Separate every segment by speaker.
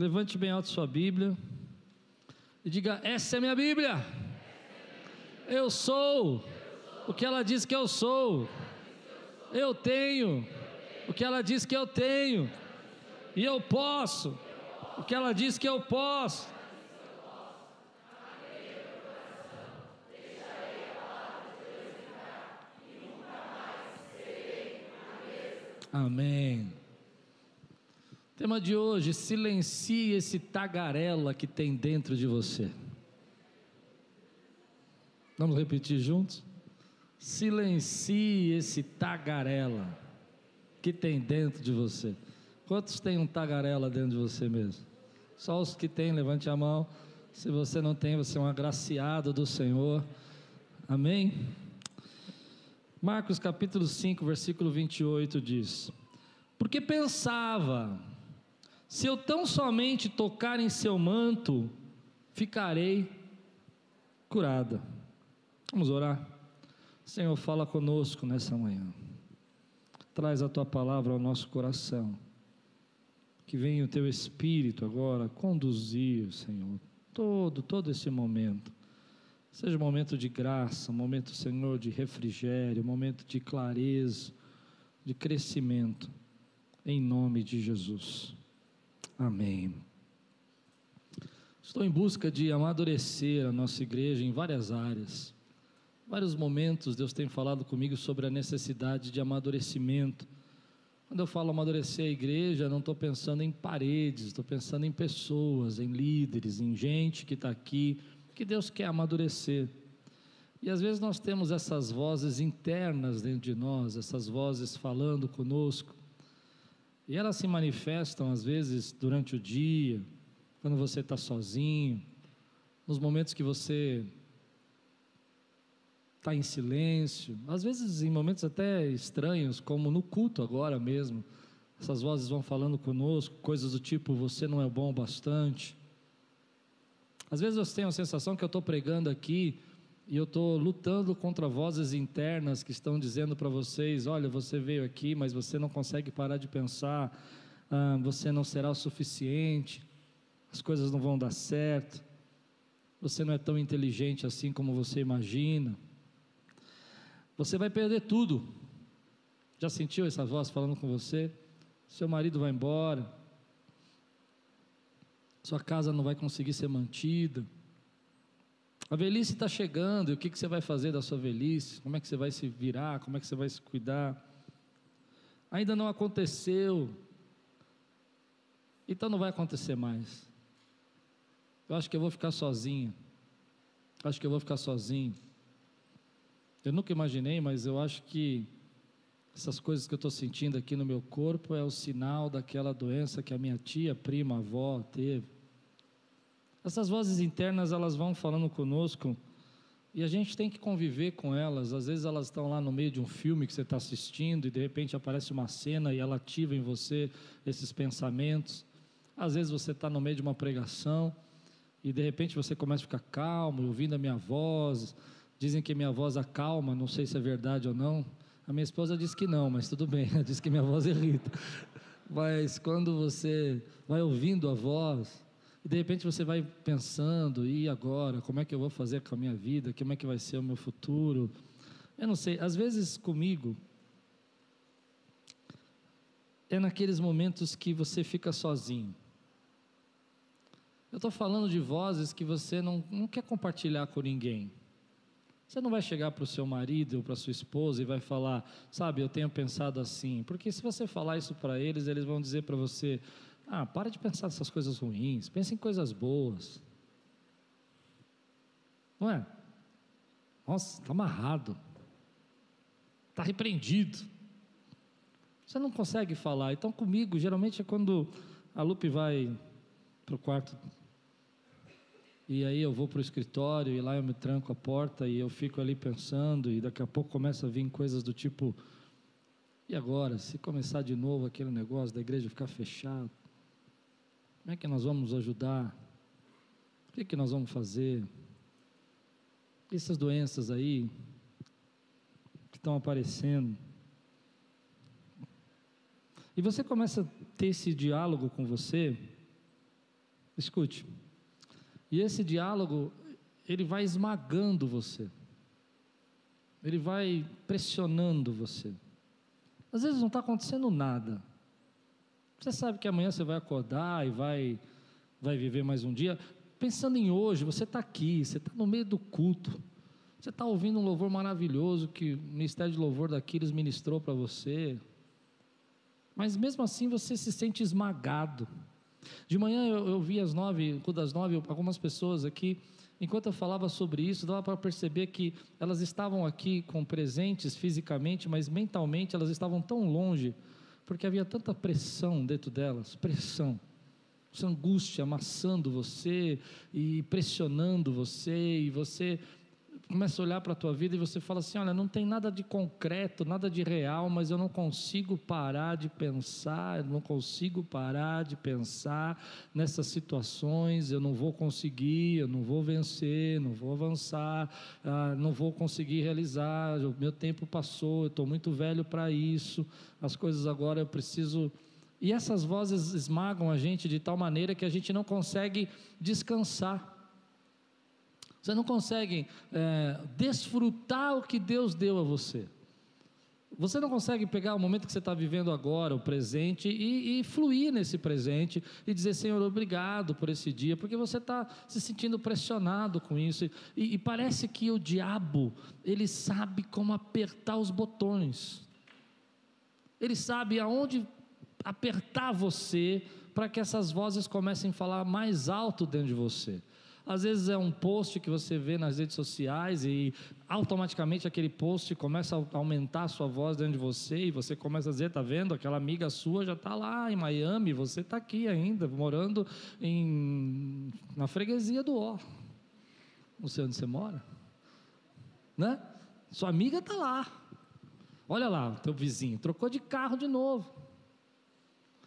Speaker 1: Levante bem alto sua Bíblia e diga: Essa é minha Bíblia. Eu sou o que ela diz que eu sou. Eu tenho o que ela diz que eu tenho. E eu posso o que ela diz que eu posso. Amém. Tema de hoje: silencie esse tagarela que tem dentro de você. Vamos repetir juntos? Silencie esse tagarela que tem dentro de você. Quantos tem um tagarela dentro de você mesmo? Só os que têm, levante a mão. Se você não tem, você é um agraciado do Senhor. Amém? Marcos capítulo 5, versículo 28 diz: Porque pensava, se eu tão somente tocar em seu manto, ficarei curada. Vamos orar. Senhor, fala conosco nessa manhã. Traz a tua palavra ao nosso coração. Que venha o teu espírito agora conduzir, Senhor, todo todo esse momento Seja um momento de graça, um momento, Senhor, de refrigério, um momento de clareza, de crescimento, em nome de Jesus. Amém. Estou em busca de amadurecer a nossa igreja em várias áreas. Vários momentos Deus tem falado comigo sobre a necessidade de amadurecimento. Quando eu falo amadurecer a igreja, não estou pensando em paredes, estou pensando em pessoas, em líderes, em gente que está aqui que Deus quer amadurecer. E às vezes nós temos essas vozes internas dentro de nós, essas vozes falando conosco, e elas se manifestam às vezes durante o dia, quando você está sozinho, nos momentos que você está em silêncio, às vezes em momentos até estranhos, como no culto agora mesmo. Essas vozes vão falando conosco, coisas do tipo: você não é bom o bastante, às vezes eu tenho a sensação que eu estou pregando aqui e eu estou lutando contra vozes internas que estão dizendo para vocês: olha, você veio aqui, mas você não consegue parar de pensar, ah, você não será o suficiente, as coisas não vão dar certo, você não é tão inteligente assim como você imagina, você vai perder tudo. Já sentiu essa voz falando com você? Seu marido vai embora, sua casa não vai conseguir ser mantida. A velhice está chegando, e o que, que você vai fazer da sua velhice? Como é que você vai se virar? Como é que você vai se cuidar? Ainda não aconteceu, então não vai acontecer mais. Eu acho que eu vou ficar sozinho. Acho que eu vou ficar sozinho. Eu nunca imaginei, mas eu acho que essas coisas que eu estou sentindo aqui no meu corpo é o sinal daquela doença que a minha tia, prima, avó teve. Essas vozes internas elas vão falando conosco e a gente tem que conviver com elas. Às vezes elas estão lá no meio de um filme que você está assistindo e de repente aparece uma cena e ela ativa em você esses pensamentos. Às vezes você está no meio de uma pregação e de repente você começa a ficar calmo, ouvindo a minha voz. Dizem que minha voz acalma, não sei se é verdade ou não. A minha esposa disse que não, mas tudo bem, ela disse que minha voz irrita. Mas quando você vai ouvindo a voz, e de repente você vai pensando, e agora? Como é que eu vou fazer com a minha vida? Como é que vai ser o meu futuro? Eu não sei, às vezes comigo, é naqueles momentos que você fica sozinho. Eu estou falando de vozes que você não, não quer compartilhar com ninguém. Você não vai chegar para o seu marido ou para sua esposa e vai falar, sabe, eu tenho pensado assim. Porque se você falar isso para eles, eles vão dizer para você: ah, para de pensar nessas coisas ruins, pense em coisas boas. Não é? Nossa, está amarrado, está repreendido. Você não consegue falar. Então, comigo, geralmente é quando a Lupe vai para o quarto e aí eu vou para o escritório e lá eu me tranco a porta e eu fico ali pensando e daqui a pouco começa a vir coisas do tipo e agora, se começar de novo aquele negócio da igreja ficar fechada, como é que nós vamos ajudar? O que, é que nós vamos fazer? Essas doenças aí que estão aparecendo. E você começa a ter esse diálogo com você, Escute. E esse diálogo, ele vai esmagando você. Ele vai pressionando você. Às vezes não está acontecendo nada. Você sabe que amanhã você vai acordar e vai, vai viver mais um dia. Pensando em hoje, você está aqui, você está no meio do culto. Você está ouvindo um louvor maravilhoso que o Ministério de Louvor daqueles ministrou para você. Mas mesmo assim você se sente esmagado. De manhã eu, eu vi às nove, das nove, algumas pessoas aqui, enquanto eu falava sobre isso, dava para perceber que elas estavam aqui com presentes fisicamente, mas mentalmente elas estavam tão longe, porque havia tanta pressão dentro delas pressão. Essa angústia amassando você e pressionando você, e você começa a olhar para a tua vida e você fala assim: olha, não tem nada de concreto, nada de real, mas eu não consigo parar de pensar, eu não consigo parar de pensar nessas situações, eu não vou conseguir, eu não vou vencer, não vou avançar, ah, não vou conseguir realizar, o meu tempo passou, eu estou muito velho para isso, as coisas agora eu preciso. E essas vozes esmagam a gente de tal maneira que a gente não consegue descansar. Você não consegue é, desfrutar o que Deus deu a você. Você não consegue pegar o momento que você está vivendo agora, o presente, e, e, fluir nesse presente e dizer, Senhor, obrigado por esse dia, porque você está se sentindo pressionado com isso. E, e parece que o diabo, ele sabe como apertar os botões. Ele sabe aonde apertar você para que essas vozes comecem a falar mais alto dentro de você. Às vezes é um post que você vê nas redes sociais e automaticamente aquele post começa a aumentar a sua voz dentro de você e você começa a dizer, tá vendo? Aquela amiga sua já está lá em Miami, você está aqui ainda, morando em, na freguesia do Ó. Não sei onde você mora. Né? Sua amiga está lá. Olha lá, teu vizinho, trocou de carro de novo.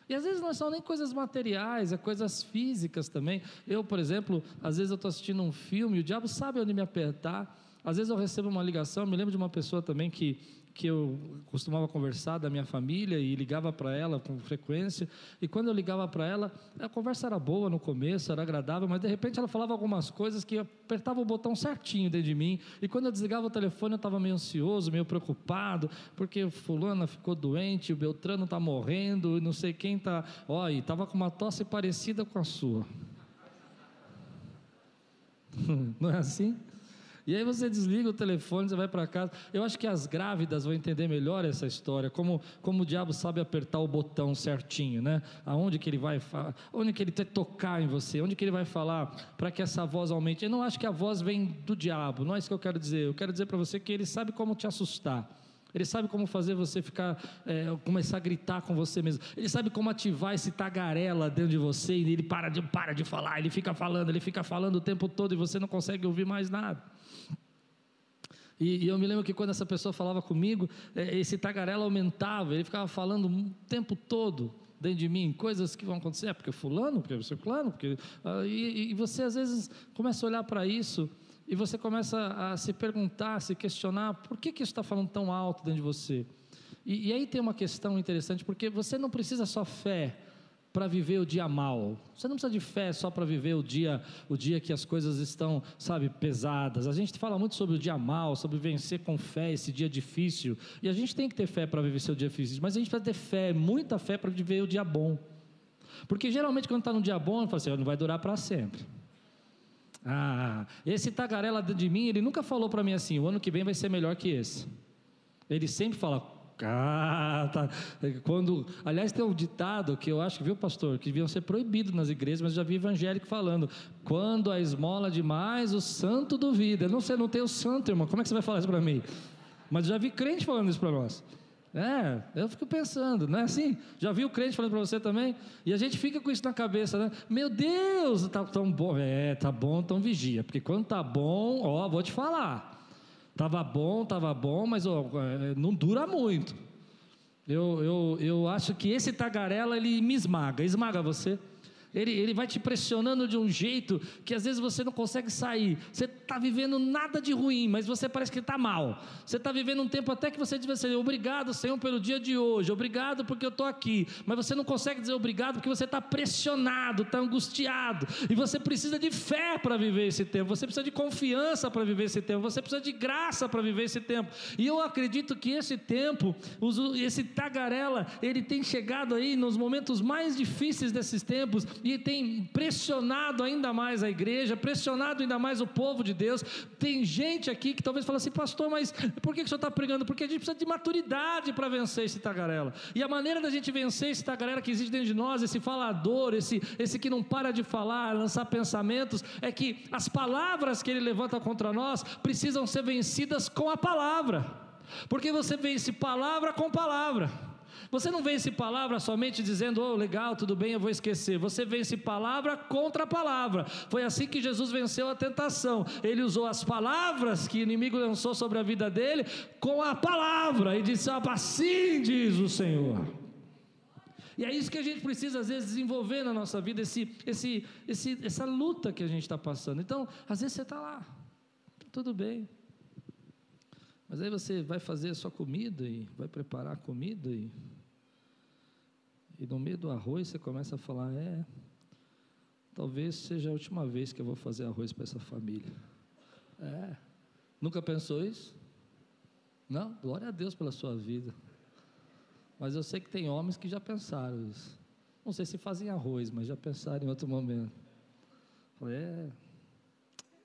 Speaker 1: E às vezes não são nem coisas materiais, é coisas físicas também. Eu, por exemplo, às vezes eu estou assistindo um filme, o diabo sabe onde me apertar. Às vezes eu recebo uma ligação, me lembro de uma pessoa também que que eu costumava conversar da minha família e ligava para ela com frequência. E quando eu ligava para ela, a conversa era boa no começo, era agradável, mas de repente ela falava algumas coisas que apertava o botão certinho dentro de mim. E quando eu desligava o telefone, eu estava meio ansioso, meio preocupado, porque fulana ficou doente, o Beltrano está morrendo, e não sei quem está. Olha, estava com uma tosse parecida com a sua. não é assim? E aí você desliga o telefone, você vai para casa. Eu acho que as grávidas vão entender melhor essa história, como, como o diabo sabe apertar o botão certinho, né? Aonde que ele vai falar, onde que ele vai tocar em você, onde que ele vai falar para que essa voz aumente. Eu não acho que a voz vem do diabo, não é isso que eu quero dizer. Eu quero dizer para você que ele sabe como te assustar. Ele sabe como fazer você ficar, é, começar a gritar com você mesmo. Ele sabe como ativar esse tagarela dentro de você e ele para de, para de falar, ele fica falando, ele fica falando o tempo todo e você não consegue ouvir mais nada. E, e, eu me lembro que quando essa pessoa falava comigo, é, esse tagarela aumentava, ele ficava falando o tempo todo dentro de mim, coisas que vão acontecer, é porque fulano, porque você fulano, porque... Ah, e, e você às vezes começa a olhar para isso e você começa a se perguntar, a se questionar, por que, que isso está falando tão alto dentro de você? E, e aí tem uma questão interessante, porque você não precisa só fé para viver o dia mal. Você não precisa de fé só para viver o dia, o dia que as coisas estão, sabe, pesadas. A gente fala muito sobre o dia mal, sobre vencer com fé esse dia difícil. E a gente tem que ter fé para viver seu dia difícil, mas a gente precisa ter fé, muita fé para viver o dia bom. Porque geralmente quando está no dia bom, fala assim, não vai durar para sempre. Ah, esse tagarela de mim, ele nunca falou para mim assim, o ano que vem vai ser melhor que esse. Ele sempre fala, ah, tá. Quando, aliás, tem um ditado que eu acho que, viu, pastor, que deviam ser proibidos nas igrejas, mas já vi evangélico falando: quando a esmola demais, o santo duvida. Não sei, não tem o santo, irmão. Como é que você vai falar isso para mim? Mas já vi crente falando isso para nós. É, eu fico pensando, não é assim? Já viu o crente falando para você também? E a gente fica com isso na cabeça, né? Meu Deus, tá tão bom. É, tá bom, então vigia. Porque quando tá bom, ó, vou te falar. Tava bom, tava bom, mas ó, é, não dura muito. Eu, eu, eu acho que esse tagarela ele me esmaga, esmaga você. Ele, ele vai te pressionando de um jeito que às vezes você não consegue sair. Você está vivendo nada de ruim, mas você parece que está mal. Você está vivendo um tempo até que você devia ser obrigado, Senhor, pelo dia de hoje, obrigado porque eu estou aqui. Mas você não consegue dizer obrigado porque você está pressionado, está angustiado. E você precisa de fé para viver esse tempo, você precisa de confiança para viver esse tempo, você precisa de graça para viver esse tempo. E eu acredito que esse tempo, esse tagarela, ele tem chegado aí nos momentos mais difíceis desses tempos e tem pressionado ainda mais a igreja, pressionado ainda mais o povo de Deus. Tem gente aqui que talvez fale assim, pastor, mas por que, que o senhor está pregando? Porque a gente precisa de maturidade para vencer esse tagarela. E a maneira da gente vencer esse tagarela que existe dentro de nós, esse falador, esse, esse que não para de falar, lançar pensamentos, é que as palavras que ele levanta contra nós precisam ser vencidas com a palavra. Porque você vence palavra com palavra. Você não vence palavra somente dizendo, oh, legal, tudo bem, eu vou esquecer. Você vence palavra contra palavra. Foi assim que Jesus venceu a tentação. Ele usou as palavras que o inimigo lançou sobre a vida dele com a palavra e disse: ah, assim diz o Senhor. E é isso que a gente precisa, às vezes, desenvolver na nossa vida, esse, esse, esse, essa luta que a gente está passando. Então, às vezes você está lá, tá tudo bem. Mas aí você vai fazer a sua comida e vai preparar a comida e e no meio do arroz você começa a falar: é, talvez seja a última vez que eu vou fazer arroz para essa família. É. Nunca pensou isso? Não? Glória a Deus pela sua vida. Mas eu sei que tem homens que já pensaram isso. Não sei se fazem arroz, mas já pensaram em outro momento. É.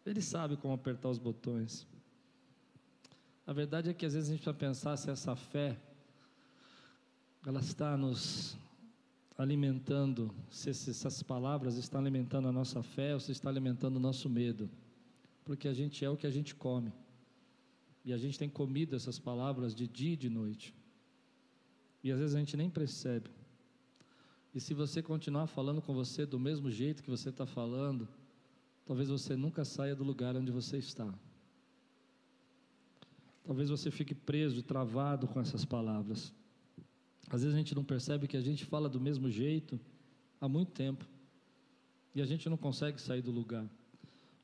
Speaker 1: Ele sabe como apertar os botões. A verdade é que às vezes a gente precisa pensar se essa fé ela está nos alimentando, se essas palavras estão alimentando a nossa fé ou se está alimentando o nosso medo. Porque a gente é o que a gente come. E a gente tem comido essas palavras de dia e de noite. E às vezes a gente nem percebe. E se você continuar falando com você do mesmo jeito que você está falando, talvez você nunca saia do lugar onde você está. Talvez você fique preso travado com essas palavras. Às vezes a gente não percebe que a gente fala do mesmo jeito há muito tempo e a gente não consegue sair do lugar.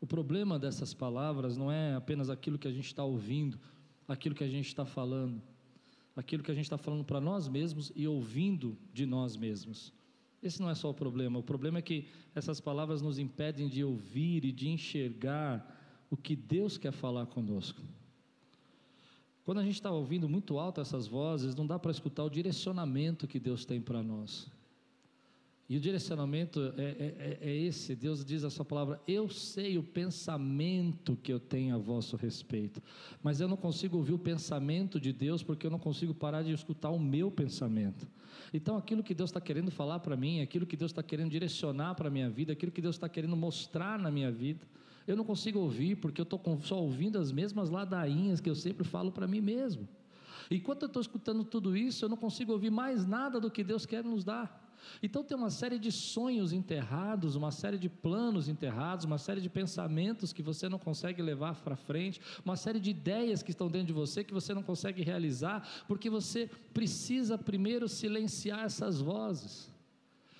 Speaker 1: O problema dessas palavras não é apenas aquilo que a gente está ouvindo, aquilo que a gente está falando, aquilo que a gente está falando para nós mesmos e ouvindo de nós mesmos. Esse não é só o problema. O problema é que essas palavras nos impedem de ouvir e de enxergar o que Deus quer falar conosco. Quando a gente está ouvindo muito alto essas vozes, não dá para escutar o direcionamento que Deus tem para nós. E o direcionamento é, é, é, é, esse: Deus diz a sua palavra, eu sei o pensamento que eu tenho a vosso respeito, mas eu não consigo ouvir o pensamento de Deus porque eu não consigo parar de escutar o meu pensamento. Então, aquilo que Deus está querendo falar para mim, aquilo que Deus está querendo direcionar para a minha vida, aquilo que Deus está querendo mostrar na minha vida, eu não consigo ouvir porque eu estou só ouvindo as mesmas ladainhas que eu sempre falo para mim mesmo. Enquanto eu estou escutando tudo isso, eu não consigo ouvir mais nada do que Deus quer nos dar. Então tem uma série de sonhos enterrados, uma série de planos enterrados, uma série de pensamentos que você não consegue levar para frente, uma série de ideias que estão dentro de você que você não consegue realizar, porque você precisa primeiro silenciar essas vozes.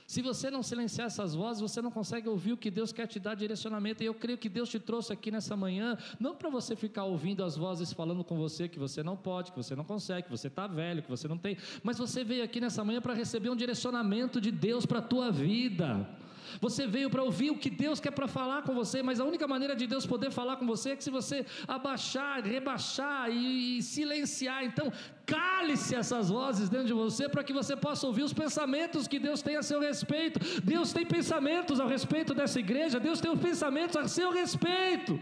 Speaker 1: Se você não silenciar essas vozes, você não consegue ouvir o que Deus quer te dar direcionamento. E eu creio que Deus te trouxe aqui nessa manhã, não para você ficar ouvindo as vozes falando com você que você não pode, que você não consegue, que você está velho, que você não tem, mas você veio aqui nessa manhã para receber um direcionamento de Deus para a tua vida. Você veio para ouvir o que Deus quer para falar com você, mas a única maneira de Deus poder falar com você é que se você abaixar, rebaixar e, e silenciar. Então, cale-se essas vozes dentro de você para que você possa ouvir os pensamentos que Deus tem a seu respeito. Deus tem pensamentos a respeito dessa igreja, Deus tem os pensamentos a seu respeito.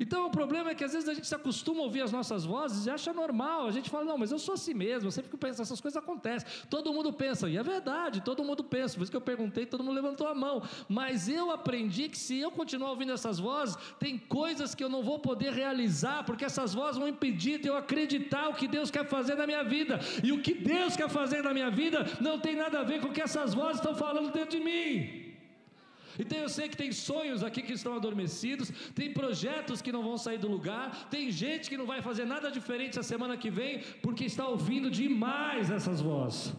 Speaker 1: Então o problema é que às vezes a gente se acostuma a ouvir as nossas vozes e acha normal. A gente fala, não, mas eu sou assim mesmo, eu sempre penso, essas coisas acontecem. Todo mundo pensa, e é verdade, todo mundo pensa. Por isso que eu perguntei, todo mundo levantou a mão. Mas eu aprendi que se eu continuar ouvindo essas vozes, tem coisas que eu não vou poder realizar, porque essas vozes vão impedir de eu acreditar o que Deus quer fazer na minha vida. E o que Deus quer fazer na minha vida não tem nada a ver com o que essas vozes estão falando dentro de mim. Então eu sei que tem sonhos aqui que estão adormecidos, tem projetos que não vão sair do lugar, tem gente que não vai fazer nada diferente a semana que vem, porque está ouvindo demais essas vozes.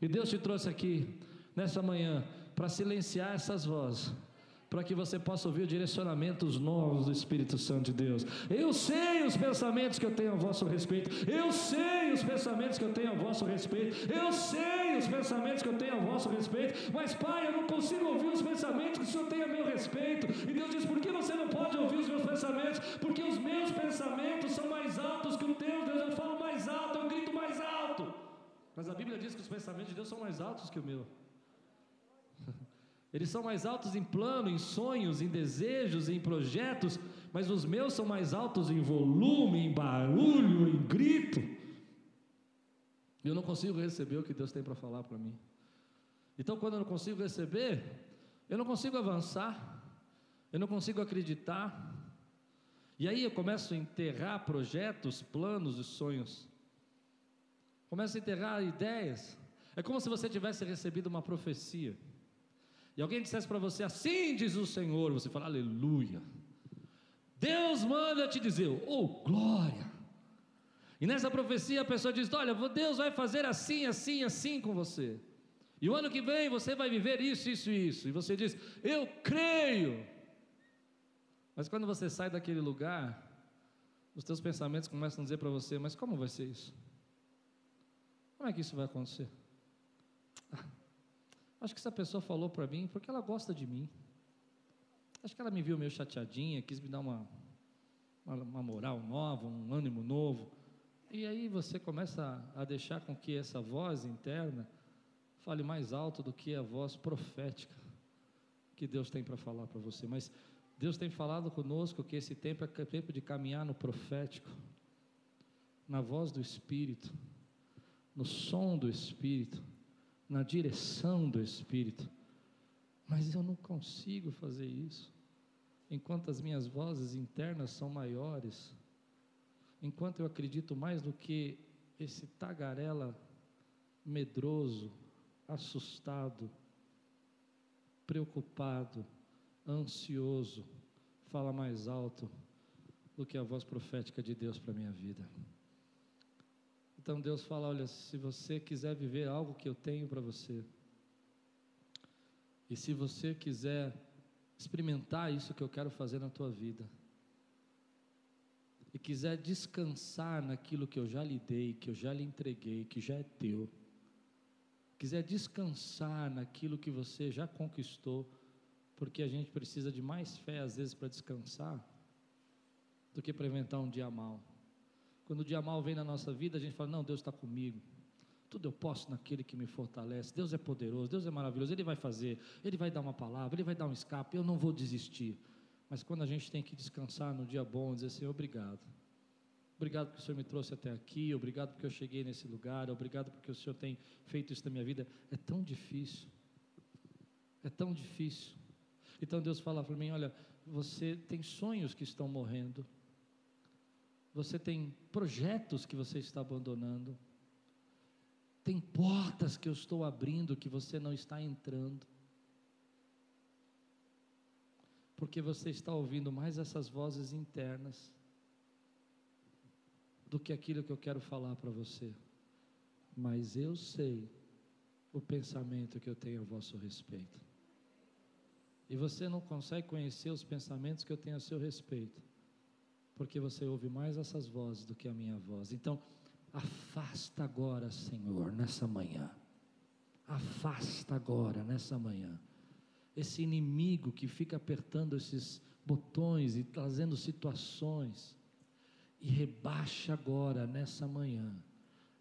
Speaker 1: E Deus te trouxe aqui nessa manhã para silenciar essas vozes para que você possa ouvir direcionamentos novos do Espírito Santo de Deus. Eu sei os pensamentos que eu tenho a vosso respeito. Eu sei os pensamentos que eu tenho a vosso respeito. Eu sei os pensamentos que eu tenho a vosso respeito. Mas, Pai, eu não consigo ouvir os pensamentos que o Senhor tem a meu respeito. E Deus diz: por que você não pode ouvir os meus pensamentos? Porque os meus pensamentos são mais altos que o teu. Deus, eu falo mais alto, eu grito mais alto. Mas a Bíblia diz que os pensamentos de Deus são mais altos que o meu. Eles são mais altos em plano, em sonhos, em desejos, em projetos, mas os meus são mais altos em volume, em barulho, em grito. Eu não consigo receber o que Deus tem para falar para mim. Então, quando eu não consigo receber, eu não consigo avançar, eu não consigo acreditar. E aí eu começo a enterrar projetos, planos e sonhos. Começo a enterrar ideias. É como se você tivesse recebido uma profecia e alguém dissesse para você, assim diz o Senhor, você fala, aleluia. Deus manda te dizer, oh glória. E nessa profecia a pessoa diz: Olha, Deus vai fazer assim, assim, assim com você. E o ano que vem você vai viver isso, isso e isso. E você diz: Eu creio. Mas quando você sai daquele lugar, os teus pensamentos começam a dizer para você: Mas como vai ser isso? Como é que isso vai acontecer? Ah, Acho que essa pessoa falou para mim porque ela gosta de mim. Acho que ela me viu meio chateadinha, quis me dar uma, uma, uma moral nova, um ânimo novo. E aí você começa a, a deixar com que essa voz interna fale mais alto do que a voz profética que Deus tem para falar para você. Mas Deus tem falado conosco que esse tempo é tempo de caminhar no profético, na voz do Espírito, no som do Espírito na direção do Espírito. Mas eu não consigo fazer isso. Enquanto as minhas vozes internas são maiores, enquanto eu acredito mais do que esse tagarela medroso, assustado, preocupado, ansioso, fala mais alto do que a voz profética de Deus para minha vida. Então Deus fala: olha, se você quiser viver algo que eu tenho para você, e se você quiser experimentar isso que eu quero fazer na tua vida, e quiser descansar naquilo que eu já lhe dei, que eu já lhe entreguei, que já é teu, quiser descansar naquilo que você já conquistou, porque a gente precisa de mais fé às vezes para descansar do que para inventar um dia mal. Quando o dia mal vem na nossa vida, a gente fala: Não, Deus está comigo. Tudo eu posso naquele que me fortalece. Deus é poderoso, Deus é maravilhoso. Ele vai fazer, Ele vai dar uma palavra, Ele vai dar um escape. Eu não vou desistir. Mas quando a gente tem que descansar no dia bom, dizer assim: Obrigado. Obrigado porque o Senhor me trouxe até aqui. Obrigado porque eu cheguei nesse lugar. Obrigado porque o Senhor tem feito isso na minha vida. É tão difícil. É tão difícil. Então Deus fala para mim: Olha, você tem sonhos que estão morrendo. Você tem projetos que você está abandonando. Tem portas que eu estou abrindo que você não está entrando. Porque você está ouvindo mais essas vozes internas do que aquilo que eu quero falar para você. Mas eu sei o pensamento que eu tenho a vosso respeito. E você não consegue conhecer os pensamentos que eu tenho a seu respeito porque você ouve mais essas vozes do que a minha voz. Então, afasta agora, Senhor, nessa manhã. Afasta agora, nessa manhã, esse inimigo que fica apertando esses botões e trazendo situações, e rebaixa agora, nessa manhã,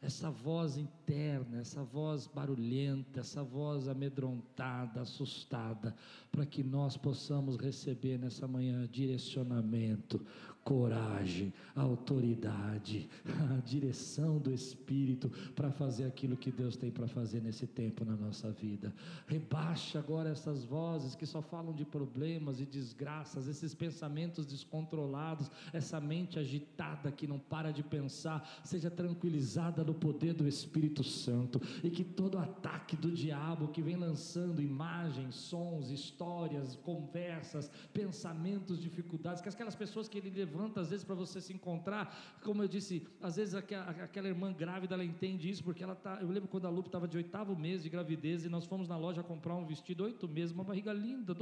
Speaker 1: essa voz interna, essa voz barulhenta, essa voz amedrontada, assustada, para que nós possamos receber nessa manhã direcionamento, coragem, autoridade, a direção do Espírito para fazer aquilo que Deus tem para fazer nesse tempo na nossa vida. Rebaixa agora essas vozes que só falam de problemas e desgraças, esses pensamentos descontrolados, essa mente agitada que não para de pensar, seja tranquilizada no poder do Espírito Santo e que todo ataque do diabo que vem lançando imagens, sons, histórias, conversas, pensamentos, dificuldades, que aquelas pessoas que ele levanta às vezes para você se encontrar. Como eu disse, às vezes aquela, aquela irmã grávida ela entende isso porque ela tá. Eu lembro quando a Lupe estava de oitavo mês de gravidez e nós fomos na loja comprar um vestido oito meses, uma barriga linda,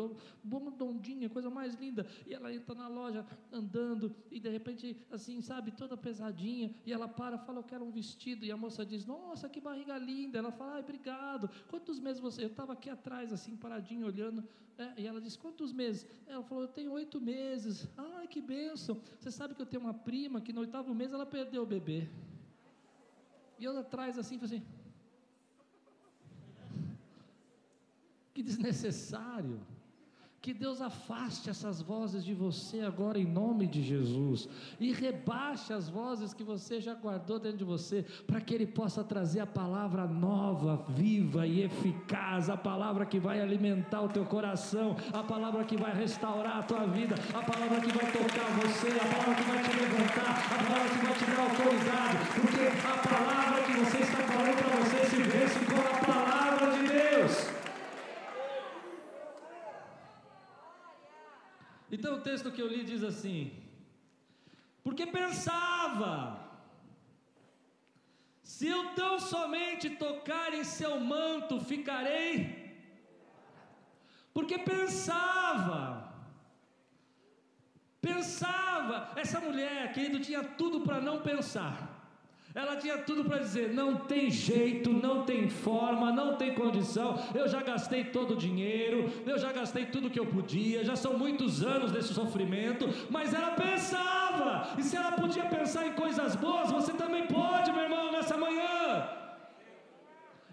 Speaker 1: bondondinha, coisa mais linda. E ela entra na loja andando e de repente assim, sabe, toda pesadinha e ela para, fala eu quero um vestido e a moça diz nossa que barriga linda. Ela fala ai obrigado. Quantos meses você? Eu estava aqui atrás assim paradinho olhando é, e ela disse quantos meses? Ela falou eu tenho oito meses. Ai que bênção. Você sabe que eu tenho uma prima que no oitavo mês ela perdeu o bebê. E eu atrás assim, assim. Que desnecessário. Que Deus afaste essas vozes de você agora em nome de Jesus. E rebaixe as vozes que você já guardou dentro de você, para que Ele possa trazer a palavra nova, viva e eficaz, a palavra que vai alimentar o teu coração, a palavra que vai restaurar a tua vida, a palavra que vai tocar você, a palavra que vai te levantar, a palavra que vai te dar autoridade, porque a palavra que você está falando para você se vence com a palavra de Deus. Então o texto que eu li diz assim: Porque pensava, se eu tão somente tocar em seu manto, ficarei. Porque pensava, pensava, essa mulher, querido, tinha tudo para não pensar. Ela tinha tudo para dizer: não tem jeito, não tem forma, não tem condição. Eu já gastei todo o dinheiro, eu já gastei tudo que eu podia, já são muitos anos desse sofrimento. Mas ela pensava, e se ela podia pensar em coisas boas, você também pode, meu irmão, nessa manhã.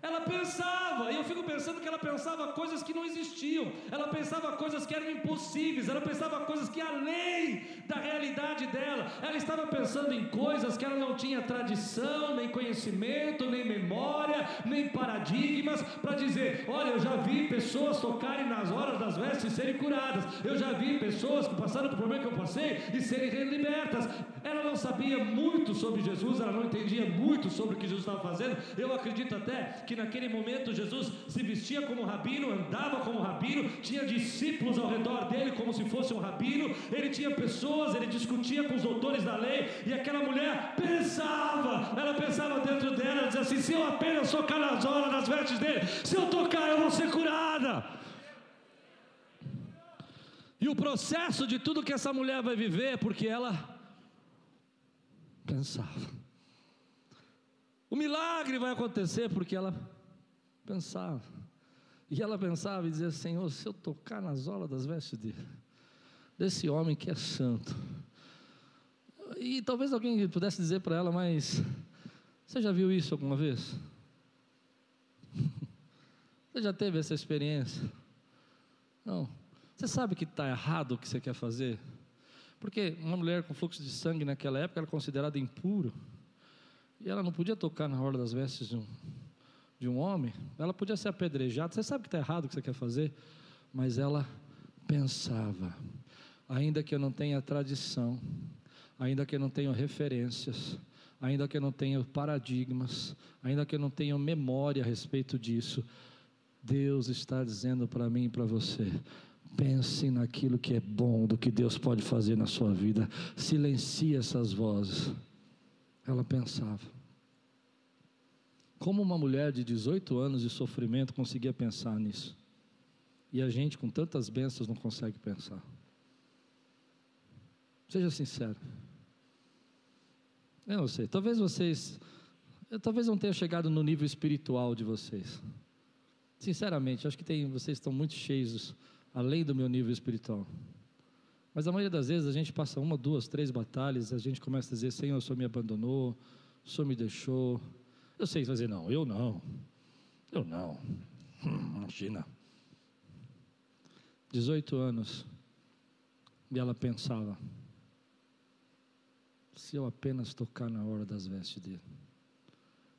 Speaker 1: Ela pensava, e eu fico pensando que ela pensava coisas que não existiam, ela pensava coisas que eram impossíveis, ela pensava coisas que além da realidade dela, ela estava pensando em coisas que ela não tinha tradição, nem conhecimento, nem memória, nem paradigmas para dizer: olha, eu já vi pessoas tocarem nas horas das vestes e serem curadas, eu já vi pessoas que passaram pelo problema que eu passei e serem libertas. Ela não sabia muito sobre Jesus, ela não entendia muito sobre o que Jesus estava fazendo. Eu acredito até que naquele momento Jesus se vestia como rabino, andava como rabino, tinha discípulos ao redor dele como se fosse um rabino, ele tinha pessoas, ele discutia com os doutores da lei, e aquela mulher pensava, ela pensava dentro dela, ela dizia assim: se eu apenas tocar nas horas das vestes dele, se eu tocar, eu vou ser curada. E o processo de tudo que essa mulher vai viver, porque ela pensava. O milagre vai acontecer porque ela pensava. E ela pensava e dizia: Senhor, se eu tocar nas olas das vestes desse homem que é santo. E talvez alguém pudesse dizer para ela, mas você já viu isso alguma vez? Você já teve essa experiência? Não. Você sabe que está errado o que você quer fazer? Porque uma mulher com fluxo de sangue naquela época era considerada impuro. E ela não podia tocar na orla das vestes de um, de um homem, ela podia ser apedrejada. Você sabe que está errado o que você quer fazer, mas ela pensava, ainda que eu não tenha tradição, ainda que eu não tenha referências, ainda que eu não tenha paradigmas, ainda que eu não tenha memória a respeito disso, Deus está dizendo para mim e para você: pense naquilo que é bom, do que Deus pode fazer na sua vida, silencie essas vozes. Ela pensava. Como uma mulher de 18 anos de sofrimento conseguia pensar nisso? E a gente, com tantas bênçãos, não consegue pensar. Seja sincero. Eu não sei, talvez vocês, eu talvez não tenha chegado no nível espiritual de vocês. Sinceramente, acho que tem, vocês estão muito cheios além do meu nível espiritual. Mas a maioria das vezes a gente passa uma, duas, três batalhas, a gente começa a dizer: Senhor, o Senhor me abandonou, o Senhor me deixou. Eu sei fazer, não, eu não, eu não. Hum, imagina. 18 anos, e ela pensava: se eu apenas tocar na hora das vestes dele.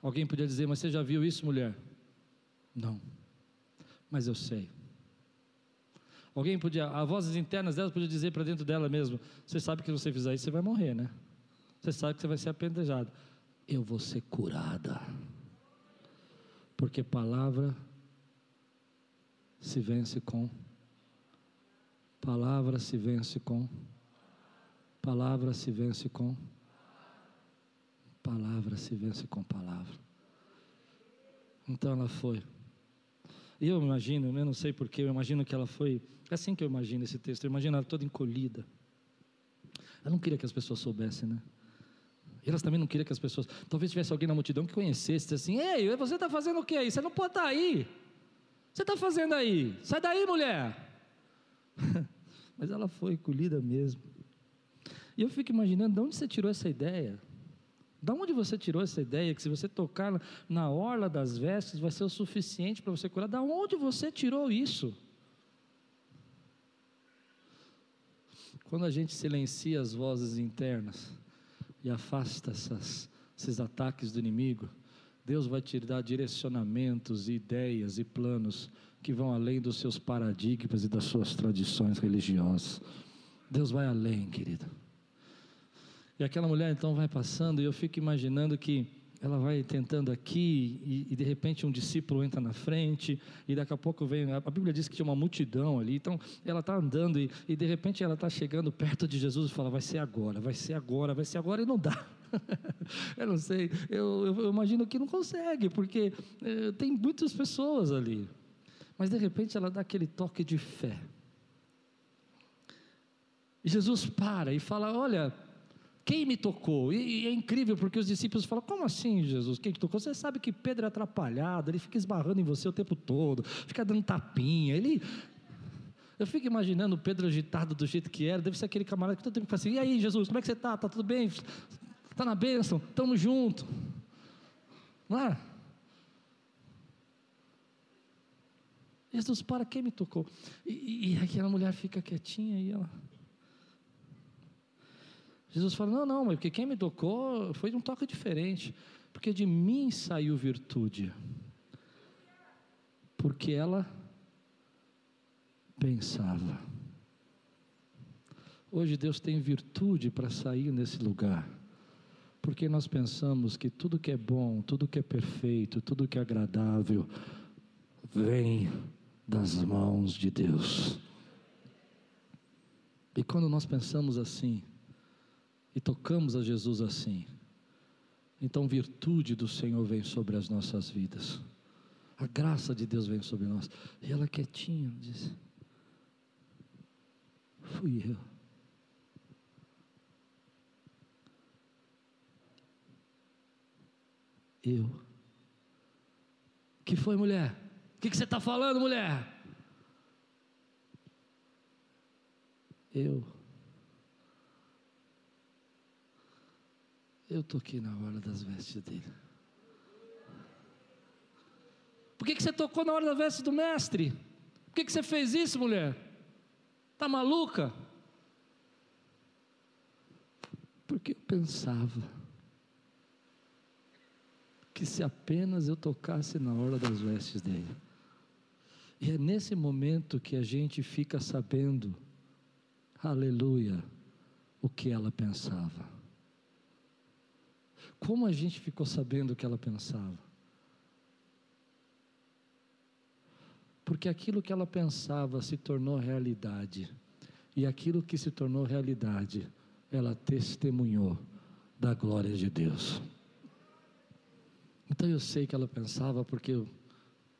Speaker 1: Alguém podia dizer, mas você já viu isso, mulher? Não, mas eu sei. Alguém podia, as vozes internas dela podia dizer para dentro dela mesmo: Você sabe que se você fizer isso, você vai morrer, né? Você sabe que você vai ser apedrejado. Eu vou ser curada. Porque palavra se vence com. Palavra se vence com. Palavra se vence com palavra se vence com palavra. Então ela foi. Eu imagino, eu não sei porquê, eu imagino que ela foi. É assim que eu imagino esse texto. Eu imagino ela toda encolhida. Ela não queria que as pessoas soubessem, né? E elas também não queriam que as pessoas. Talvez tivesse alguém na multidão que conhecesse, assim: Ei, você está fazendo o que aí? Você não pode estar tá aí. Você está fazendo aí? Sai daí, mulher. Mas ela foi colhida mesmo. E eu fico imaginando de onde você tirou essa ideia. Da onde você tirou essa ideia que se você tocar na orla das vestes vai ser o suficiente para você curar? Da onde você tirou isso? Quando a gente silencia as vozes internas e afasta essas, esses ataques do inimigo, Deus vai te dar direcionamentos, ideias e planos que vão além dos seus paradigmas e das suas tradições religiosas. Deus vai além, querido. E aquela mulher então vai passando e eu fico imaginando que ela vai tentando aqui e, e, de repente um discípulo entra na frente e daqui a pouco vem a Bíblia diz que tinha uma multidão ali então ela está andando e, e, de repente ela está chegando perto de Jesus e fala vai ser agora vai ser agora vai ser agora e não dá. Eu não sei eu, eu, eu, imagino que não consegue porque eh, tem muitas pessoas ali. Mas de repente ela dá aquele toque de fé. E Jesus para e fala olha quem me tocou? E, e, é incrível porque os discípulos falam: Como assim, Jesus? Quem te tocou? Você sabe que Pedro é atrapalhado, ele fica esbarrando em você o tempo todo, fica dando tapinha. Ele. Eu fico imaginando o Pedro agitado do jeito que era, deve ser aquele camarada que todo tempo fala assim: E aí, Jesus, como é que você está? Está tudo bem? Está na bênção? Estamos juntos. Não é? Jesus, para quem me tocou? E, e aquela mulher fica quietinha e ela. Jesus fala: Não, não, porque quem me tocou foi de um toque diferente, porque de mim saiu virtude, porque ela pensava. Hoje Deus tem virtude para sair nesse lugar, porque nós pensamos que tudo que é bom, tudo que é perfeito, tudo que é agradável, vem das mãos de Deus. E quando nós pensamos assim, e tocamos a Jesus assim, então virtude do Senhor vem sobre as nossas vidas, a graça de Deus vem sobre nós. E ela quietinha disse: Fui eu. Eu. Que foi, mulher? O que, que você está falando, mulher? Eu. Eu toquei na hora das vestes dele. Por que, que você tocou na hora da veste do mestre? Por que, que você fez isso, mulher? Está maluca? Porque eu pensava que se apenas eu tocasse na hora das vestes dele. E é nesse momento que a gente fica sabendo, aleluia, o que ela pensava. Como a gente ficou sabendo o que ela pensava? Porque aquilo que ela pensava se tornou realidade. E aquilo que se tornou realidade, ela testemunhou da glória de Deus. Então eu sei que ela pensava porque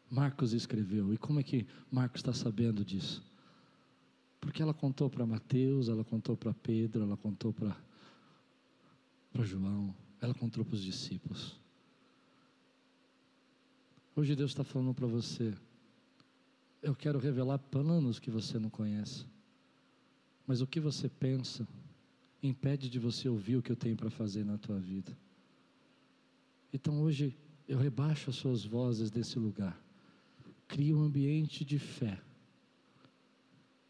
Speaker 1: Marcos escreveu. E como é que Marcos está sabendo disso? Porque ela contou para Mateus, ela contou para Pedro, ela contou para João. Ela contou para os discípulos. Hoje Deus está falando para você. Eu quero revelar planos que você não conhece. Mas o que você pensa impede de você ouvir o que eu tenho para fazer na tua vida. Então hoje eu rebaixo as suas vozes desse lugar. Crio um ambiente de fé.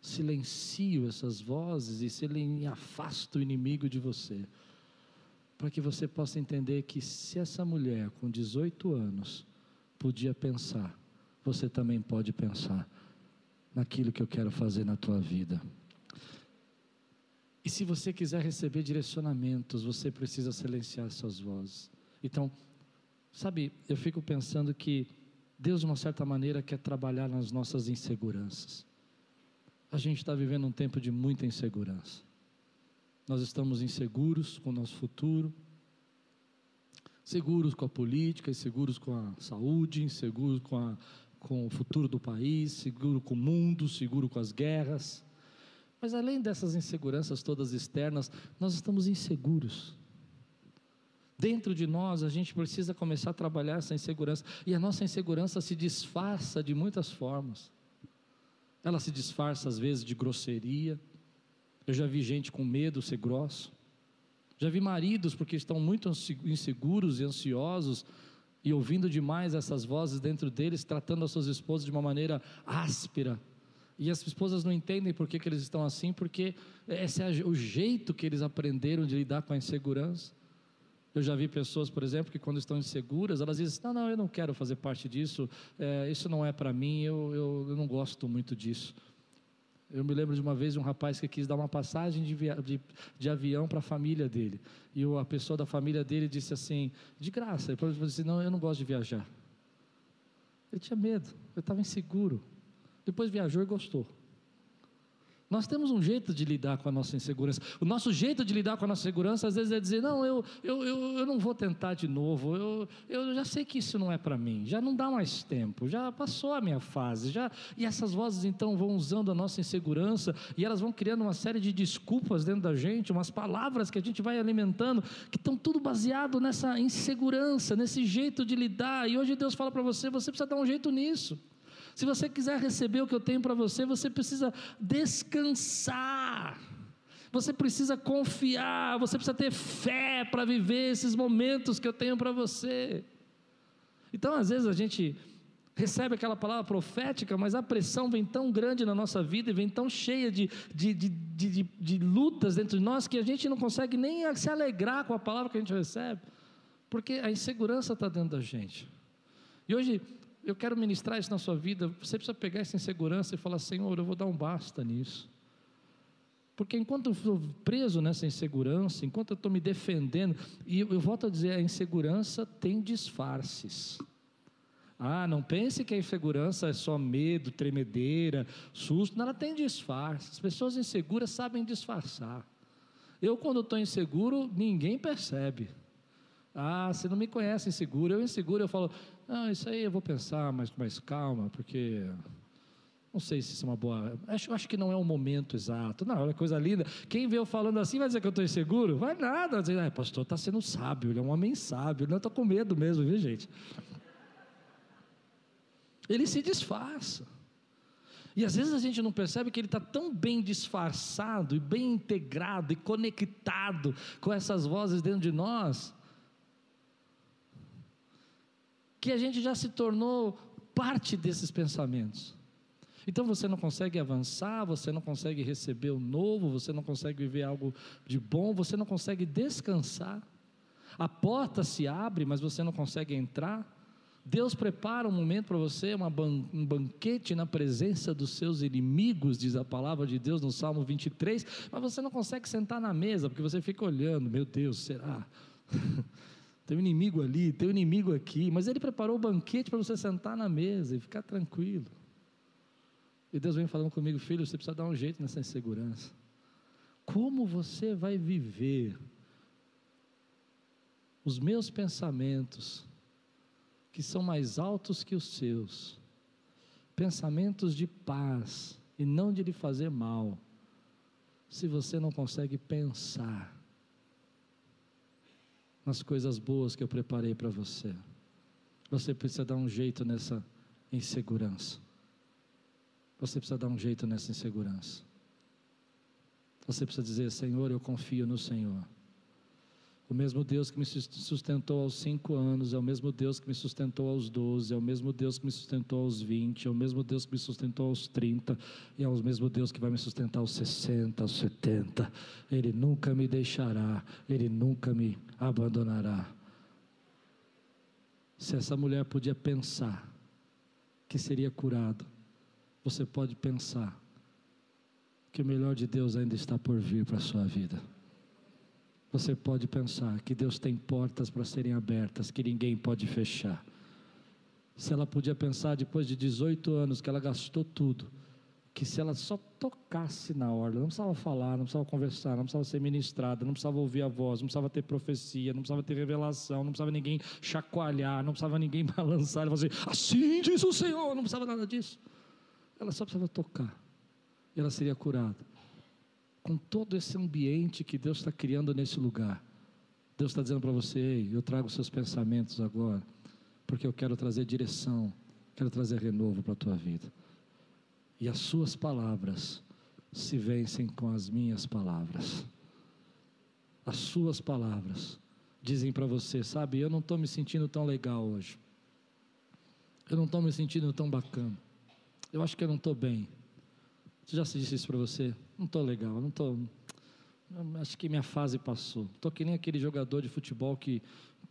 Speaker 1: Silencio essas vozes e afasto o inimigo de você para que você possa entender que se essa mulher com 18 anos podia pensar, você também pode pensar naquilo que eu quero fazer na tua vida. E se você quiser receber direcionamentos, você precisa silenciar suas vozes. Então, sabe, eu fico pensando que Deus, de uma certa maneira, quer trabalhar nas nossas inseguranças. A gente está vivendo um tempo de muita insegurança. Nós estamos inseguros com o nosso futuro, seguros com a política, inseguros com a saúde, inseguros com, a, com o futuro do país, seguro com o mundo, seguro com as guerras. Mas além dessas inseguranças todas externas, nós estamos inseguros. Dentro de nós, a gente precisa começar a trabalhar essa insegurança. E a nossa insegurança se disfarça de muitas formas. Ela se disfarça, às vezes, de grosseria. Eu já vi gente com medo ser grosso. Já vi maridos porque estão muito inseguros e ansiosos e ouvindo demais essas vozes dentro deles, tratando as suas esposas de uma maneira áspera. E as esposas não entendem por que, que eles estão assim, porque esse é o jeito que eles aprenderam de lidar com a insegurança. Eu já vi pessoas, por exemplo, que quando estão inseguras, elas dizem: Não, não, eu não quero fazer parte disso, é, isso não é para mim, eu, eu, eu, não gosto muito disso. Eu me lembro de uma vez um rapaz que quis dar uma passagem de, via, de, de avião para a família dele. E a pessoa da família dele disse assim: De graça. Ele falou assim: Não, eu não gosto de viajar. Ele tinha medo, eu estava inseguro. Depois viajou e gostou. Nós temos um jeito de lidar com a nossa insegurança. O nosso jeito de lidar com a nossa segurança, às vezes, é dizer: não, eu, eu, eu, eu não vou tentar de novo, eu, eu já sei que isso não é para mim, já não dá mais tempo, já passou a minha fase. Já... E essas vozes então vão usando a nossa insegurança e elas vão criando uma série de desculpas dentro da gente, umas palavras que a gente vai alimentando, que estão tudo baseado nessa insegurança, nesse jeito de lidar. E hoje Deus fala para você: você precisa dar um jeito nisso. Se você quiser receber o que eu tenho para você, você precisa descansar. Você precisa confiar, você precisa ter fé para viver esses momentos que eu tenho para você. Então, às vezes a gente recebe aquela palavra profética, mas a pressão vem tão grande na nossa vida e vem tão cheia de, de, de, de, de lutas dentro de nós que a gente não consegue nem se alegrar com a palavra que a gente recebe, porque a insegurança está dentro da gente. E hoje eu quero ministrar isso na sua vida. Você precisa pegar essa insegurança e falar: Senhor, eu vou dar um basta nisso. Porque enquanto eu estou preso nessa insegurança, enquanto eu estou me defendendo, e eu, eu volto a dizer: a insegurança tem disfarces. Ah, não pense que a insegurança é só medo, tremedeira, susto. Não, ela tem disfarce. As pessoas inseguras sabem disfarçar. Eu, quando estou inseguro, ninguém percebe. Ah, você não me conhece inseguro. Eu inseguro, eu falo, não, isso aí eu vou pensar mais com mais calma, porque não sei se isso é uma boa. Acho, acho que não é o momento exato. Não, olha coisa linda. Quem vê eu falando assim vai dizer que eu estou inseguro? Vai nada. Vai dizer, ah, pastor, está sendo sábio, ele é um homem sábio. Não, estou com medo mesmo, viu, gente? Ele se disfarça. E às vezes a gente não percebe que ele está tão bem disfarçado e bem integrado e conectado com essas vozes dentro de nós, que a gente já se tornou parte desses pensamentos. Então você não consegue avançar, você não consegue receber o novo, você não consegue viver algo de bom, você não consegue descansar. A porta se abre, mas você não consegue entrar. Deus prepara um momento para você, ban um banquete na presença dos seus inimigos, diz a palavra de Deus no Salmo 23, mas você não consegue sentar na mesa, porque você fica olhando, meu Deus, será? tem um inimigo ali, tem um inimigo aqui, mas ele preparou o banquete para você sentar na mesa e ficar tranquilo. E Deus vem falando comigo, filho, você precisa dar um jeito nessa insegurança. Como você vai viver os meus pensamentos, que são mais altos que os seus, pensamentos de paz e não de lhe fazer mal, se você não consegue pensar nas coisas boas que eu preparei para você. Você precisa dar um jeito nessa insegurança. Você precisa dar um jeito nessa insegurança. Você precisa dizer: Senhor, eu confio no Senhor. O mesmo Deus que me sustentou aos cinco anos, é o mesmo Deus que me sustentou aos doze, é o mesmo Deus que me sustentou aos vinte, é o mesmo Deus que me sustentou aos trinta, e é o mesmo Deus que vai me sustentar aos sessenta, aos setenta. Ele nunca me deixará, Ele nunca me abandonará. Se essa mulher podia pensar que seria curado, você pode pensar que o melhor de Deus ainda está por vir para a sua vida. Você pode pensar que Deus tem portas para serem abertas que ninguém pode fechar. Se ela podia pensar depois de 18 anos que ela gastou tudo, que se ela só tocasse na orla, não precisava falar, não precisava conversar, não precisava ser ministrada, não precisava ouvir a voz, não precisava ter profecia, não precisava ter revelação, não precisava ninguém chacoalhar, não precisava ninguém balançar e fazer assim diz o Senhor, não precisava nada disso. Ela só precisava tocar, e ela seria curada. Com todo esse ambiente que Deus está criando nesse lugar, Deus está dizendo para você: eu trago seus pensamentos agora, porque eu quero trazer direção, quero trazer renovo para a tua vida e as suas palavras se vencem com as minhas palavras. As suas palavras dizem para você, sabe, eu não estou me sentindo tão legal hoje. Eu não estou me sentindo tão bacana. Eu acho que eu não estou bem. Você já se disse isso para você? Não estou legal, não estou. Acho que minha fase passou. Estou que nem aquele jogador de futebol que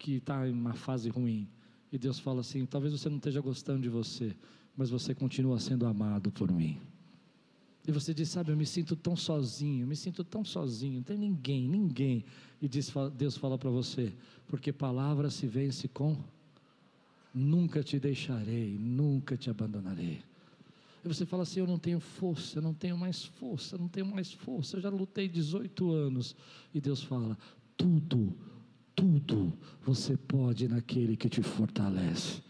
Speaker 1: está em uma fase ruim. E Deus fala assim: talvez você não esteja gostando de você, mas você continua sendo amado por mim. E você diz, sabe, eu me sinto tão sozinho, eu me sinto tão sozinho, não tem ninguém, ninguém. E diz, Deus fala para você, porque palavra se vence com nunca te deixarei, nunca te abandonarei. E você fala assim: Eu não tenho força, eu não tenho mais força, eu não tenho mais força, eu já lutei 18 anos. E Deus fala: Tudo, tudo você pode naquele que te fortalece.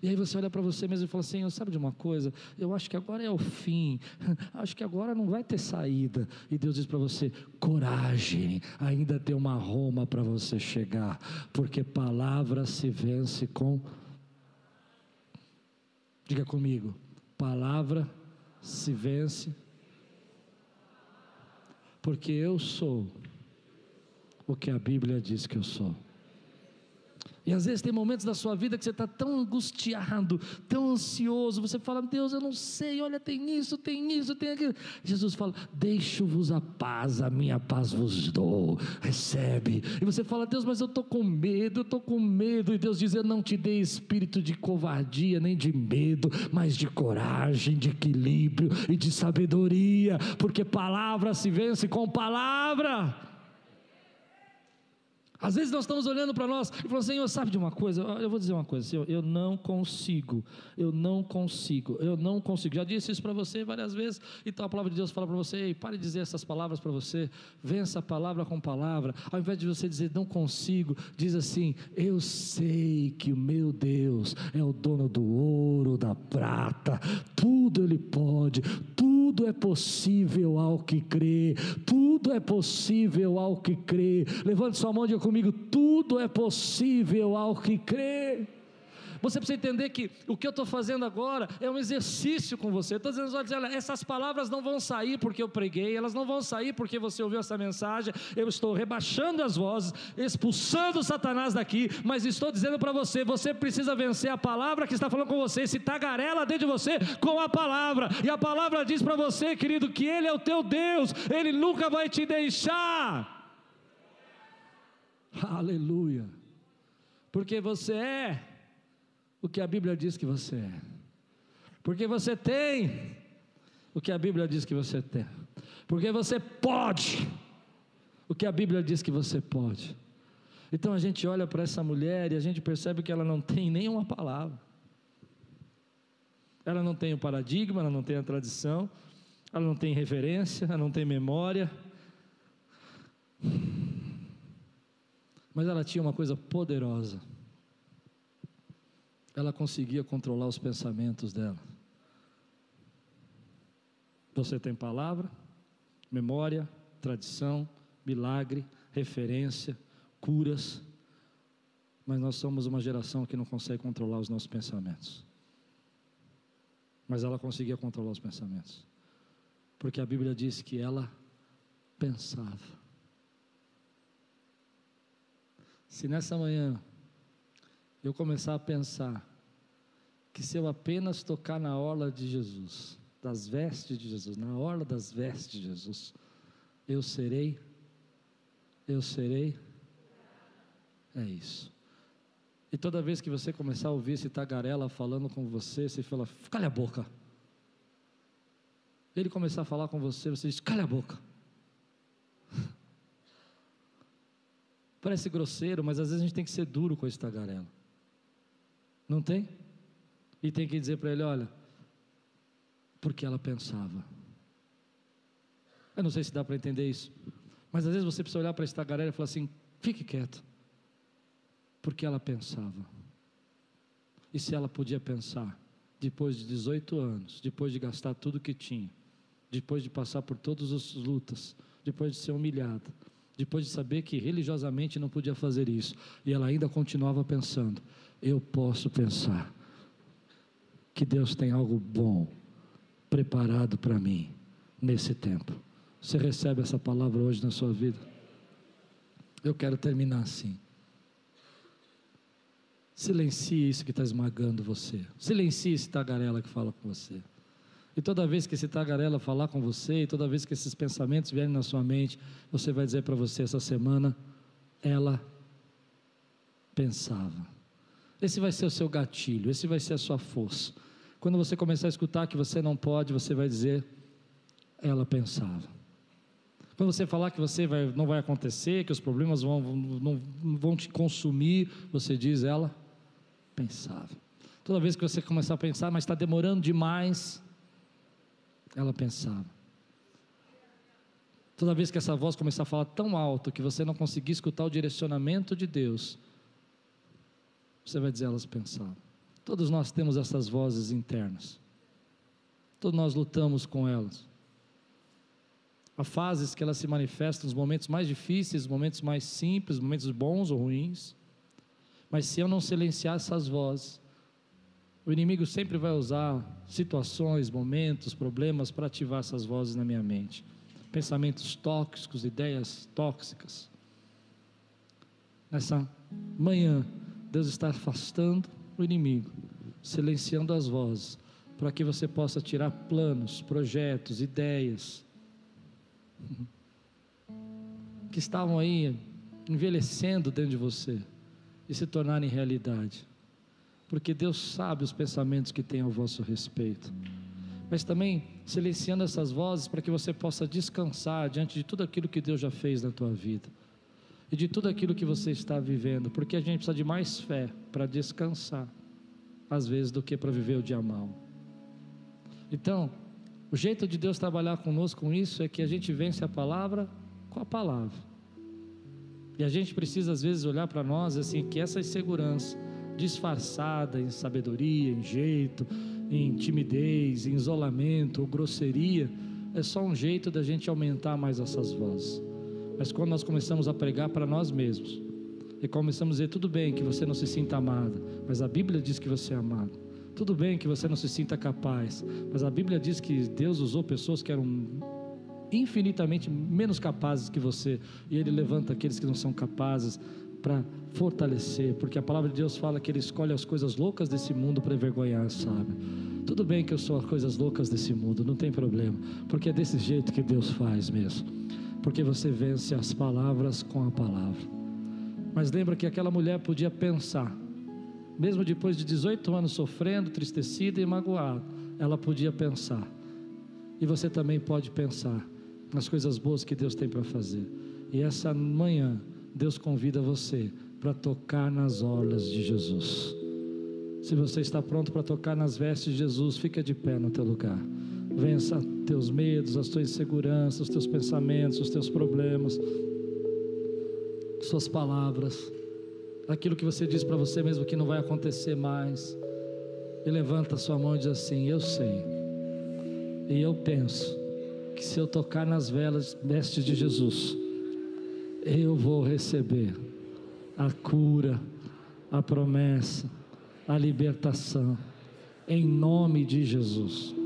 Speaker 1: E aí você olha para você mesmo e fala assim: sabe de uma coisa? Eu acho que agora é o fim, acho que agora não vai ter saída. E Deus diz para você: coragem, ainda tem uma Roma para você chegar, porque palavra se vence com. Diga comigo: palavra se vence, porque eu sou o que a Bíblia diz que eu sou. E às vezes tem momentos da sua vida que você está tão angustiado, tão ansioso, você fala, Deus, eu não sei, olha, tem isso, tem isso, tem aquilo. Jesus fala, deixo-vos a paz, a minha paz vos dou, recebe. E você fala, Deus, mas eu estou com medo, eu estou com medo. E Deus diz, eu não te dei espírito de covardia, nem de medo, mas de coragem, de equilíbrio e de sabedoria, porque palavra se vence com palavra. Às vezes nós estamos olhando para nós e falando, Senhor, sabe de uma coisa? Eu vou dizer uma coisa, Senhor, eu não consigo, eu não consigo, eu não consigo. Já disse isso para você várias vezes, então a palavra de Deus fala para você, ei, pare de dizer essas palavras para você, vença a palavra com palavra, ao invés de você dizer não consigo, diz assim, eu sei que o meu Deus é o dono do ouro, da prata, tudo Ele pode, tudo é possível ao que crê, tudo é possível ao que crê. Levante sua mão de comigo, tudo é possível ao que crê. Você precisa entender que o que eu estou fazendo agora é um exercício com você. Estou dizendo, olha, essas palavras não vão sair porque eu preguei, elas não vão sair porque você ouviu essa mensagem. Eu estou rebaixando as vozes, expulsando Satanás daqui, mas estou dizendo para você: você precisa vencer a palavra que está falando com você, esse tagarela dentro de você com a palavra. E a palavra diz para você, querido, que Ele é o teu Deus, Ele nunca vai te deixar. Aleluia. Porque você é o que a Bíblia diz que você é. Porque você tem o que a Bíblia diz que você tem. Porque você pode o que a Bíblia diz que você pode. Então a gente olha para essa mulher e a gente percebe que ela não tem nenhuma palavra. Ela não tem o paradigma, ela não tem a tradição, ela não tem referência, ela não tem memória mas ela tinha uma coisa poderosa. Ela conseguia controlar os pensamentos dela. Você tem palavra, memória, tradição, milagre, referência, curas, mas nós somos uma geração que não consegue controlar os nossos pensamentos. Mas ela conseguia controlar os pensamentos, porque a Bíblia diz que ela pensava. Se nessa manhã eu começar a pensar que se eu apenas tocar na orla de Jesus, das vestes de Jesus, na orla das vestes de Jesus, eu serei, eu serei, é isso. E toda vez que você começar a ouvir esse tagarela falando com você, você fala, cala a boca. Ele começar a falar com você, você diz, cala a boca. Parece grosseiro, mas às vezes a gente tem que ser duro com esse tagarela. Não tem? E tem que dizer para ele: olha, Porque ela pensava. Eu não sei se dá para entender isso, mas às vezes você precisa olhar para essa tagarela e falar assim: fique quieto, porque ela pensava. E se ela podia pensar, depois de 18 anos, depois de gastar tudo que tinha, depois de passar por todas as lutas, depois de ser humilhada, depois de saber que religiosamente não podia fazer isso, e ela ainda continuava pensando: eu posso pensar que Deus tem algo bom preparado para mim nesse tempo. Você recebe essa palavra hoje na sua vida? Eu quero terminar assim. Silencie isso que está esmagando você. Silencie esse tagarela que fala com você. E toda vez que esse tagarela falar com você, e toda vez que esses pensamentos vierem na sua mente, você vai dizer para você essa semana: ela pensava. Esse vai ser o seu gatilho, esse vai ser a sua força. Quando você começar a escutar que você não pode, você vai dizer: ela pensava. Quando você falar que você vai, não vai acontecer, que os problemas vão, vão te consumir, você diz: ela pensava. Toda vez que você começar a pensar, mas está demorando demais, ela pensava. Toda vez que essa voz começar a falar tão alto que você não conseguir escutar o direcionamento de Deus, você vai dizer elas pensavam. Todos nós temos essas vozes internas. Todos nós lutamos com elas. Há fases que elas se manifestam nos momentos mais difíceis, momentos mais simples, momentos bons ou ruins. Mas se eu não silenciar essas vozes, o inimigo sempre vai usar situações, momentos, problemas para ativar essas vozes na minha mente. Pensamentos tóxicos, ideias tóxicas. Nessa manhã, Deus está afastando o inimigo, silenciando as vozes, para que você possa tirar planos, projetos, ideias que estavam aí envelhecendo dentro de você e se tornarem realidade. Porque Deus sabe os pensamentos que tem ao vosso respeito. Mas também silenciando essas vozes para que você possa descansar diante de tudo aquilo que Deus já fez na tua vida e de tudo aquilo que você está vivendo, porque a gente precisa de mais fé para descansar, às vezes, do que para viver o dia mal. Então, o jeito de Deus trabalhar conosco com isso é que a gente vence a palavra com a palavra. E a gente precisa às vezes olhar para nós assim que essa insegurança disfarçada em sabedoria, em jeito, em timidez, em isolamento ou grosseria, é só um jeito da gente aumentar mais essas vozes. Mas quando nós começamos a pregar para nós mesmos e começamos a dizer tudo bem que você não se sinta amada, mas a Bíblia diz que você é amado. Tudo bem que você não se sinta capaz, mas a Bíblia diz que Deus usou pessoas que eram infinitamente menos capazes que você, e Ele levanta aqueles que não são capazes para fortalecer, porque a palavra de Deus fala que Ele escolhe as coisas loucas desse mundo para envergonhar, sabe? Tudo bem que eu sou as coisas loucas desse mundo, não tem problema, porque é desse jeito que Deus faz mesmo, porque você vence as palavras com a palavra. Mas lembra que aquela mulher podia pensar, mesmo depois de 18 anos sofrendo, tristecida e magoada, ela podia pensar. E você também pode pensar nas coisas boas que Deus tem para fazer. E essa manhã, Deus convida você para tocar nas orlas de Jesus. Se você está pronto para tocar nas vestes de Jesus, fica de pé no teu lugar. Vença teus medos, as tuas inseguranças, os teus pensamentos, os teus problemas, suas palavras, aquilo que você diz para você mesmo que não vai acontecer mais. E levanta sua mão e diz assim: Eu sei, e eu penso que se eu tocar nas velas vestes de Jesus, eu vou receber a cura, a promessa, a libertação, em nome de Jesus.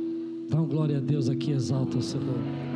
Speaker 1: Dá glória a Deus aqui, exalta o Senhor.